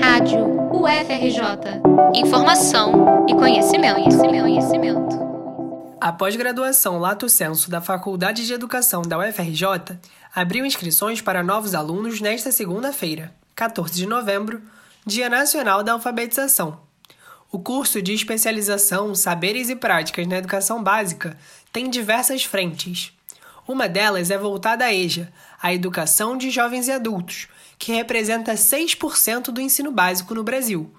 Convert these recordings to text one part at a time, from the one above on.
Rádio UFRJ. Informação e conhecimento, conhecimento, conhecimento. A pós-graduação Lato Senso da Faculdade de Educação da UFRJ abriu inscrições para novos alunos nesta segunda-feira, 14 de novembro, Dia Nacional da Alfabetização. O curso de especialização Saberes e Práticas na Educação Básica tem diversas frentes. Uma delas é voltada à EJA, a Educação de Jovens e Adultos, que representa 6% do ensino básico no Brasil,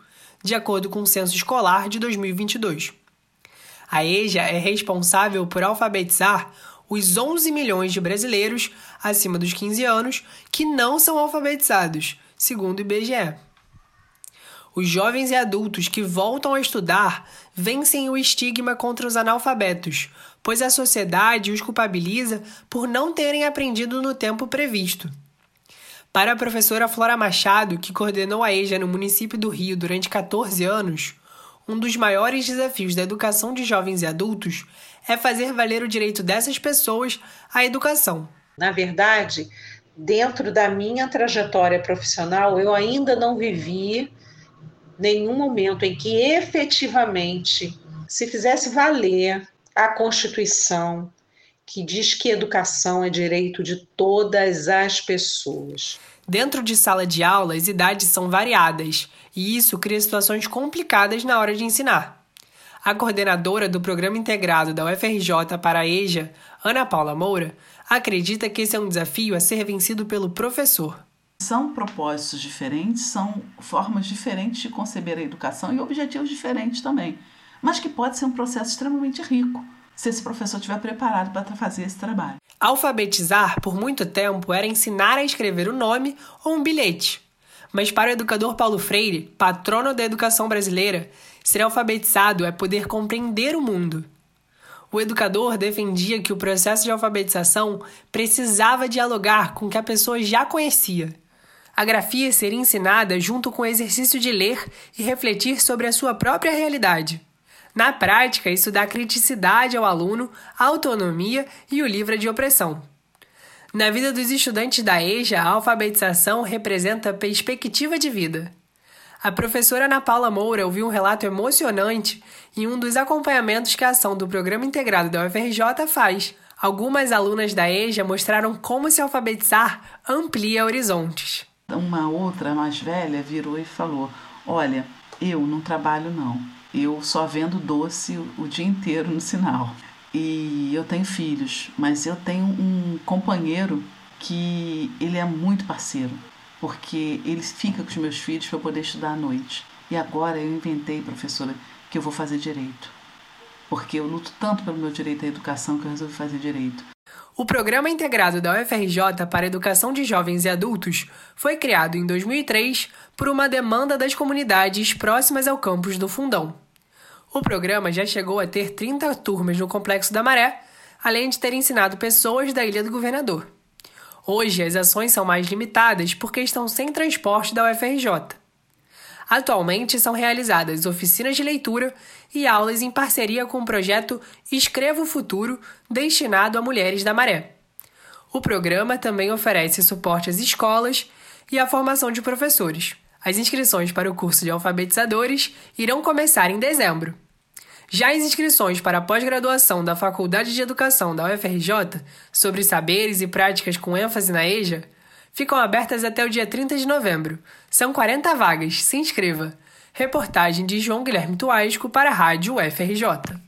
de acordo com o Censo Escolar de 2022. A EJA é responsável por alfabetizar os 11 milhões de brasileiros acima dos 15 anos que não são alfabetizados, segundo o IBGE. Os jovens e adultos que voltam a estudar vencem o estigma contra os analfabetos, pois a sociedade os culpabiliza por não terem aprendido no tempo previsto. Para a professora Flora Machado, que coordenou a EJA no município do Rio durante 14 anos, um dos maiores desafios da educação de jovens e adultos é fazer valer o direito dessas pessoas à educação. Na verdade, dentro da minha trajetória profissional, eu ainda não vivi nenhum momento em que efetivamente se fizesse valer a Constituição, que diz que educação é direito de todas as pessoas. Dentro de sala de aula, as idades são variadas e isso cria situações complicadas na hora de ensinar. A coordenadora do Programa Integrado da UFRJ para a EJA, Ana Paula Moura, acredita que esse é um desafio a ser vencido pelo professor. São propósitos diferentes, são formas diferentes de conceber a educação e objetivos diferentes também, mas que pode ser um processo extremamente rico se esse professor estiver preparado para fazer esse trabalho. Alfabetizar, por muito tempo, era ensinar a escrever o nome ou um bilhete. Mas para o educador Paulo Freire, patrono da educação brasileira, ser alfabetizado é poder compreender o mundo. O educador defendia que o processo de alfabetização precisava dialogar com o que a pessoa já conhecia. A grafia seria ensinada junto com o exercício de ler e refletir sobre a sua própria realidade. Na prática, isso dá criticidade ao aluno, autonomia e o livre de opressão. Na vida dos estudantes da EJA, a alfabetização representa perspectiva de vida. A professora Ana Paula Moura ouviu um relato emocionante em um dos acompanhamentos que a ação do Programa Integrado da UFRJ faz. Algumas alunas da EJA mostraram como se alfabetizar amplia horizontes. Uma outra mais velha virou e falou: Olha, eu não trabalho não eu só vendo doce o dia inteiro no sinal. E eu tenho filhos, mas eu tenho um companheiro que ele é muito parceiro, porque ele fica com os meus filhos para poder estudar à noite. E agora eu inventei, professora, que eu vou fazer direito. Porque eu luto tanto pelo meu direito à educação que eu resolvi fazer direito. O Programa Integrado da UFRJ para a Educação de Jovens e Adultos foi criado em 2003 por uma demanda das comunidades próximas ao campus do Fundão. O programa já chegou a ter 30 turmas no Complexo da Maré, além de ter ensinado pessoas da Ilha do Governador. Hoje, as ações são mais limitadas porque estão sem transporte da UFRJ. Atualmente são realizadas oficinas de leitura e aulas em parceria com o projeto Escreva o Futuro, destinado a mulheres da Maré. O programa também oferece suporte às escolas e à formação de professores. As inscrições para o curso de alfabetizadores irão começar em dezembro. Já as inscrições para a pós-graduação da Faculdade de Educação da UFRJ sobre saberes e práticas com ênfase na EJA ficam abertas até o dia 30 de novembro. São 40 vagas, se inscreva. Reportagem de João Guilherme Tuasco para a Rádio UFRJ.